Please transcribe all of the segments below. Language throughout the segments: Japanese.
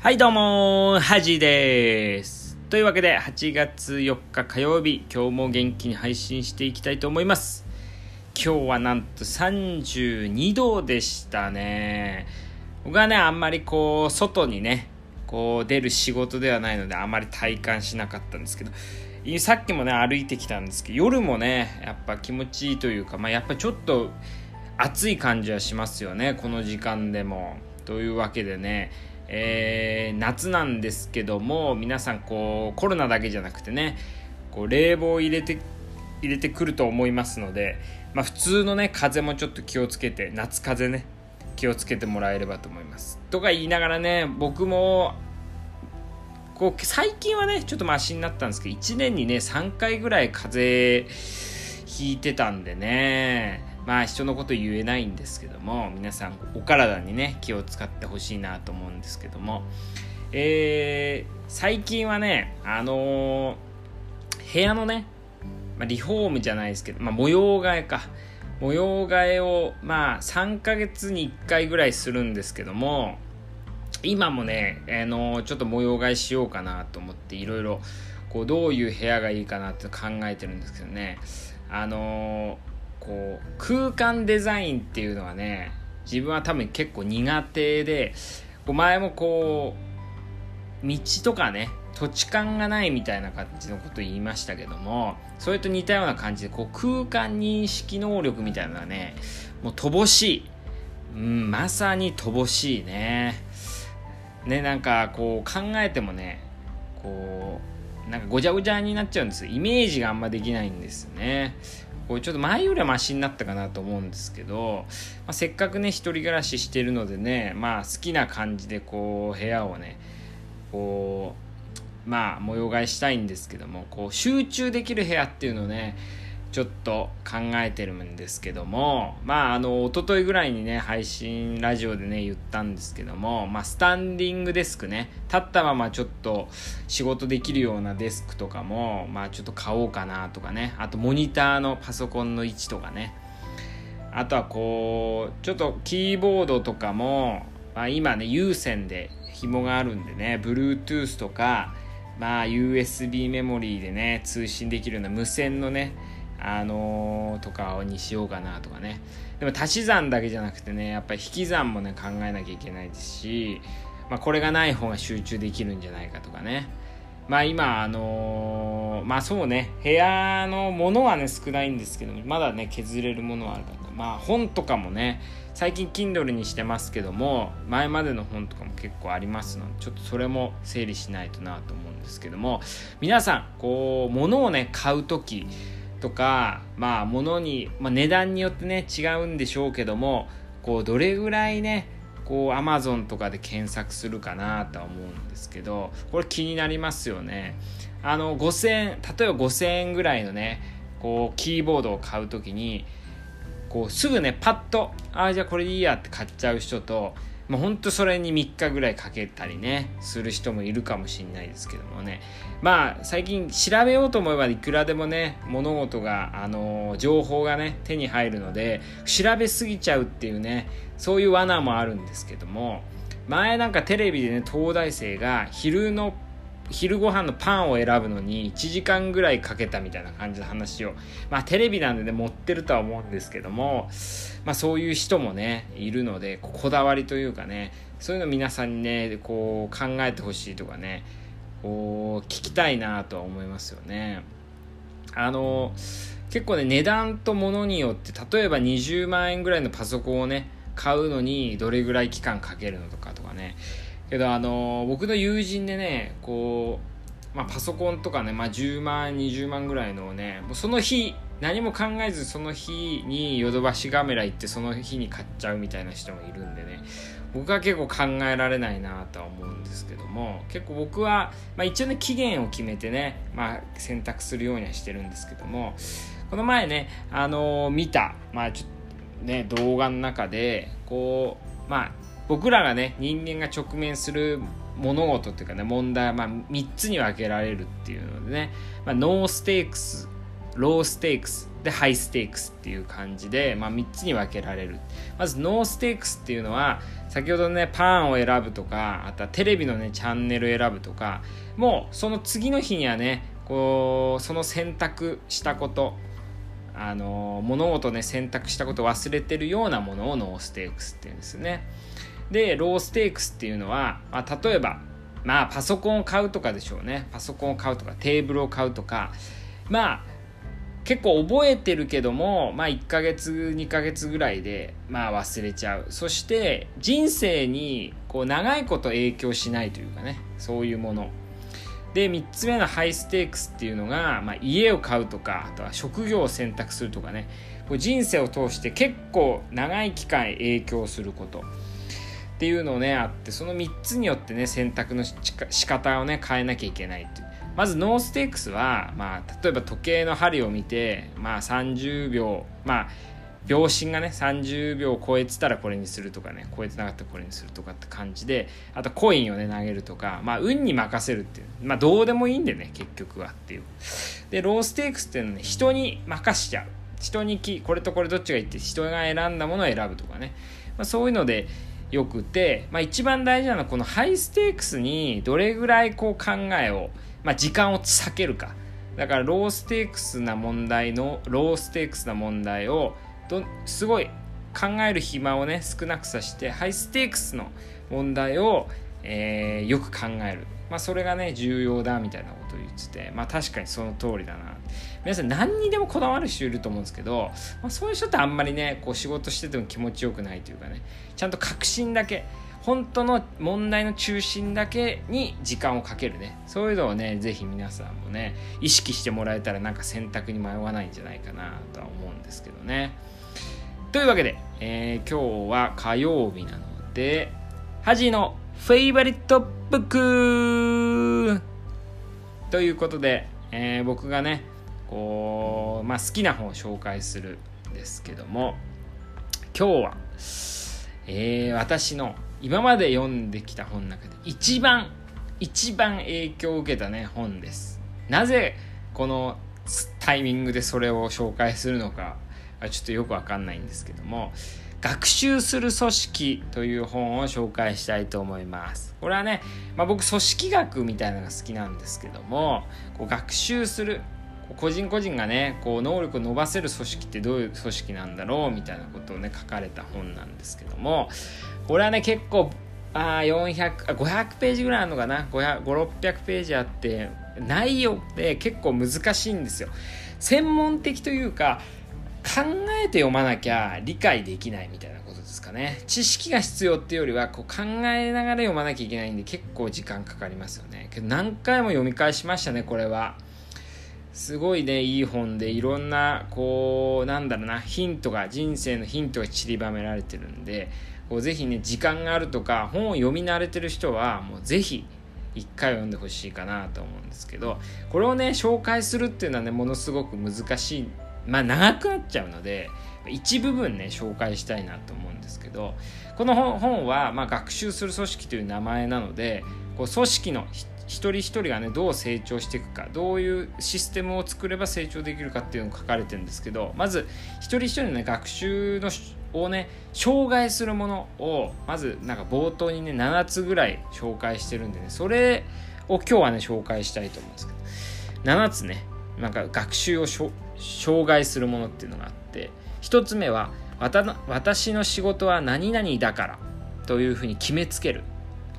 はいどうもはじです。というわけで8月4日火曜日今日も元気に配信していきたいと思います。今日はなんと32度でしたね。僕はねあんまりこう外にねこう出る仕事ではないのであまり体感しなかったんですけどさっきもね歩いてきたんですけど夜もねやっぱ気持ちいいというか、まあ、やっぱちょっと暑い感じはしますよねこの時間でもというわけでねえー、夏なんですけども皆さんこうコロナだけじゃなくてねこう冷房を入れて入れてくると思いますので、まあ、普通のね風もちょっと気をつけて夏風ね気をつけてもらえればと思います。とか言いながらね僕もこう最近はねちょっとマシになったんですけど1年にね3回ぐらい風邪ひいてたんでねまあ人のこと言えないんですけども皆さんお体にね気を使ってほしいなと思うんですけども。えー、最近はねあのー、部屋のね、まあ、リフォームじゃないですけど、まあ、模様替えか。模様替えをまあ3ヶ月に1回ぐらいするんですけども今もね、あの、ちょっと模様替えしようかなと思っていろいろこうどういう部屋がいいかなって考えてるんですけどね。あのーこう空間デザインっていうのはね自分は多分結構苦手で前もこう道とかね土地勘がないみたいな感じのこと言いましたけどもそれと似たような感じでこう空間認識能力みたいなのはねもう乏しい、うん、まさに乏しいね。ねなんかこう考えてもねこうなんかごちゃごちゃになっちゃうんですイメージがあんまできないんですよね。こうちょっと前よりはマシになったかなと思うんですけど、まあ、せっかくね一人暮らししてるのでねまあ好きな感じでこう部屋をねこうまあ模様替えしたいんですけどもこう集中できる部屋っていうのをねちょっと考えてるんですけどもまああの一昨日ぐらいにね配信ラジオでね言ったんですけどもまあスタンディングデスクね立ったままちょっと仕事できるようなデスクとかもまあちょっと買おうかなとかねあとモニターのパソコンの位置とかねあとはこうちょっとキーボードとかも、まあ、今ね有線で紐があるんでね Bluetooth とかまあ USB メモリーでね通信できるような無線のねあのー、とかにしようかなとかね。でも足し算だけじゃなくてねやっぱり引き算もね考えなきゃいけないですし、まあ、これがない方が集中できるんじゃないかとかね。まあ今あのー、まあそうね部屋のものはね少ないんですけどまだね削れるものはあるからまあ本とかもね最近 Kindle にしてますけども前までの本とかも結構ありますのでちょっとそれも整理しないとなと思うんですけども。皆さんこう物をね買う時とかまあ物に、まあ、値段によってね違うんでしょうけどもこうどれぐらいねこう Amazon とかで検索するかなとは思うんですけどこれ気になりますよね。あの5000円例えば5000円ぐらいのねこうキーボードを買う時にこうすぐねパッとああじゃあこれでいいやって買っちゃう人とまあ、ほんとそれに3日ぐらいかけたりねする人もいるかもしれないですけどもね。まあ最近調べようと思えばいくらでもね物事があの情報がね手に入るので調べすぎちゃうっていうねそういう罠もあるんですけども前なんかテレビでね東大生が昼の昼ご飯のパンを選ぶのに1時間ぐらいかけたみたいな感じの話をまあテレビなんでね持ってるとは思うんですけどもまあそういう人もねいるのでこだわりというかねそういうの皆さんにねこう考えてほしいとかねこう聞きたいなとは思いますよね。あの結構ね値段と物によって例えば20万円ぐらいのパソコンをね買うのにどれぐらい期間かけるのとかとかね。けどあの僕の友人でねこう、まあ、パソコンとかね、まあ、10万20万ぐらいのをねその日何も考えずその日にヨドバシカメラ行ってその日に買っちゃうみたいな人もいるんでね。僕は結構考えられないなとは思うんですけども結構僕は、まあ、一応ね期限を決めてね、まあ、選択するようにはしてるんですけどもこの前ね、あのー、見た、まあちょっとね、動画の中でこうまあ僕らがね人間が直面する物事っていうかね問題はまあ3つに分けられるっていうのでね、まあ、 no stakes low stakes で high stakes っていう感じで、まあ、3つに分けられる。まず no stakes っていうのは先ほどねパンを選ぶとかあとはテレビのねチャンネル選ぶとかもうその次の日にはねこうその選択したことあの物事ね選択したことを忘れてるようなものをノーステークスっていうんですね。でローステークスっていうのは、まあ、例えばまあパソコンを買うとかでしょうね。パソコンを買うとかテーブルを買うとかまあ結構覚えてるけども、まあ、1ヶ月2ヶ月ぐらいで、まあ、忘れちゃう。そして人生にこう長いこと影響しないというかねそういうもの。で3つ目のハイステークスっていうのが、まあ、家を買うとかあとは職業を選択するとかね。こう人生を通して結構長い期間影響すること。っていうのをねあってその3つによってね選択のしか仕方をね変えなきゃいけないっていう。まずノーステークスは、まあ、例えば時計の針を見て、まあ、30秒まあ秒針がね30秒超えてたらこれにするとかね超えてなかったらこれにするとかって感じであとコインをね投げるとかまあ運に任せるっていうまあどうでもいいんでね結局はっていう。でローステークスっていうのはね人に任しちゃう。人にきこれとこれどっちがいいって人が選んだものを選ぶとかね、まあ、そういうのでよくて、まあ、一番大事なのはこのハイステークスにどれぐらいこう考えを、まあ、時間を避けるか。だからローステークスな問題のローステークスな問題をどすごい考える暇をね少なくさしてハイステークスの問題を、えー、よく考える、まあ、それがね重要だみたいなことを言っててまあ確かにその通りだな。皆さん何にでもこだわる人いると思うんですけど、まあ、そういう人ってあんまりねこう仕事してても気持ちよくないというかねちゃんと確信だけ本当の問題の中心だけに時間をかけるね。そういうのをね是非皆さんもね意識してもらえたらなんか選択に迷わないんじゃないかなとは思うんですけどね。というわけで、えー、今日は火曜日なのでハジのフェイバリットブック。ということで、えー、僕がねこう、まあ、好きな本を紹介するんですけども今日は、えー、私の今まで読んできた本の中で一番一番影響を受けたね本です。なぜこのタイミングでそれを紹介するのかちょっとよくわかんないんですけども学習する組織という本を紹介したいと思います。これはね、まあ、僕組織学みたいなのが好きなんですけどもこう学習する個人個人がねこう能力を伸ばせる組織ってどういう組織なんだろうみたいなことをね書かれた本なんですけどもこれはね結構あ400あ500ページぐらいあるのかな？500600ページあって内容って結構難しいんですよ。専門的というか考えて読まなきゃ理解できないみたいなことですかね。知識が必要っていうよりはこう考えながら読まなきゃいけないんで結構時間かかりますよね。けど何回も読み返しましたねこれは。すごいねいい本でいろんなこうなんだろうなヒントが人生のヒントが散りばめられてるんでこうぜひね時間があるとか本を読み慣れてる人はもうぜひ一回読んでほしいかなと思うんですけどこれをね紹介するっていうのはねものすごく難しいまあ長くなっちゃうので一部分ね紹介したいなと思うんですけどこの本は、まあ、学習する組織という名前なのでこう組織の人一人一人がねどう成長していくかどういうシステムを作れば成長できるかっていうのが書かれてるんですけどまず一人一人のね学習のをね障害するものをまずなんか冒頭にね7つぐらい紹介してるんでねそれを今日はね紹介したいと思うんですけど。7つねなんか学習を障害するものっていうのがあって1つ目は私の仕事は何々だからというふうに決めつける。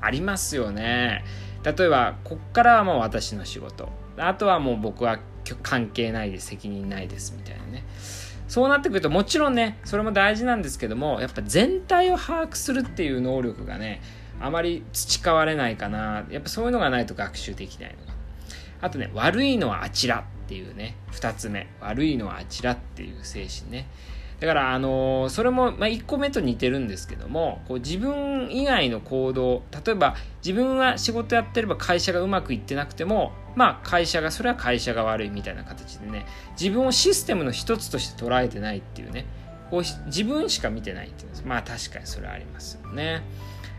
ありますよね。例えばこっからはもう私の仕事。あとはもう僕は関係ないです責任ないですみたいなね。そうなってくるともちろんねそれも大事なんですけどもやっぱ全体を把握するっていう能力がねあまり培われないかな。やっぱそういうのがないと学習できないの。があとね悪いのはあちらっていうね。2つ目。悪いのはあちらっていう精神ね。だから、あのー、それも、まあ、1個目と似てるんですけども、こう自分以外の行動、例えば自分は仕事やってれば会社がうまくいってなくても、まあ会社が、それは会社が悪いみたいな形でね、自分をシステムの一つとして捉えてないっていうね、こう自分しか見てないっていうんです。まあ確かにそれはありますよね。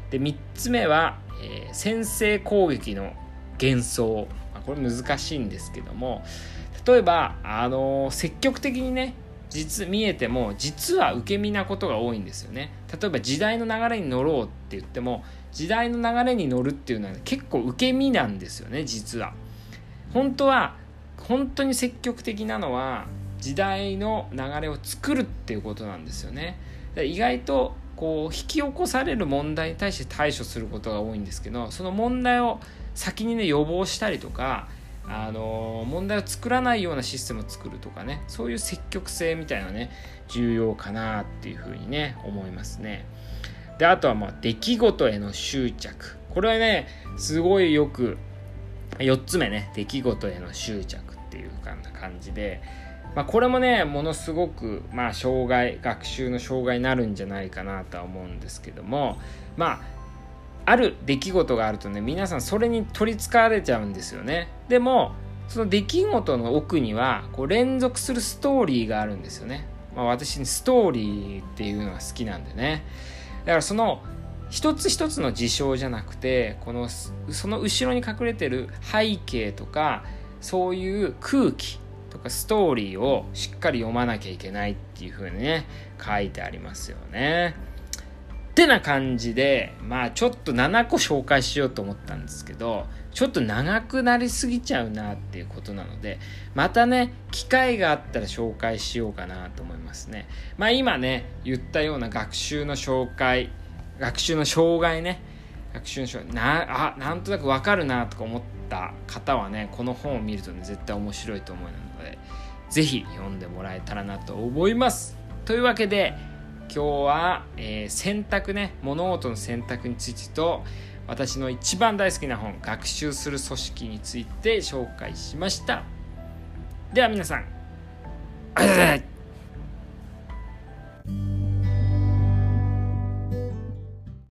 で、3つ目は、えー、先制攻撃の幻想。まあ、これ難しいんですけども、例えば、あの積極的にね実見えても実は受け身なことが多いんですよね。例えば時代の流れに乗ろうって言っても時代の流れに乗るっていうのは、ね、結構受け身なんですよね実は。本当は本当に積極的なのは時代の流れを作るっていうことなんですよね。意外とこう引き起こされる問題に対して対処することが多いんですけどその問題を先にね予防したりとかあの問題を作らないようなシステムを作るとかねそういう積極性みたいなね重要かなっていうふうにね思いますね。であとはまあ出来事への執着。これはねすごいよく4つ目ね出来事への執着っていうかな感じでまあ、これもねものすごく、まあ、障害学習の障害になるんじゃないかなとは思うんですけどもまあある出来事があるとね皆さんそれに取りつかれちゃうんですよね。でもその出来事の奥にはこう連続するストーリーがあるんですよね、まあ、私にストーリーっていうのが好きなんでね。だからその一つ一つの事象じゃなくてこのその後ろに隠れてる背景とかそういう空気とかストーリーをしっかり読まなきゃいけないっていう風にね書いてありますよね。ってな感じでまあちょっと7個紹介しようと思ったんですけどちょっと長くなりすぎちゃうなっていうことなのでまたね機会があったら紹介しようかなと思いますね。まあ今ね言ったような学習の紹介学習の障害ね学習の障害なあなんとなく分かるなとか思った方はねこの本を見るとね絶対面白いと思うので是非読んでもらえたらなと思います。というわけで今日は、えー、選択ね物事の選択についてと私の一番大好きな本学習する組織について紹介しました。では皆さんありがとうござ。います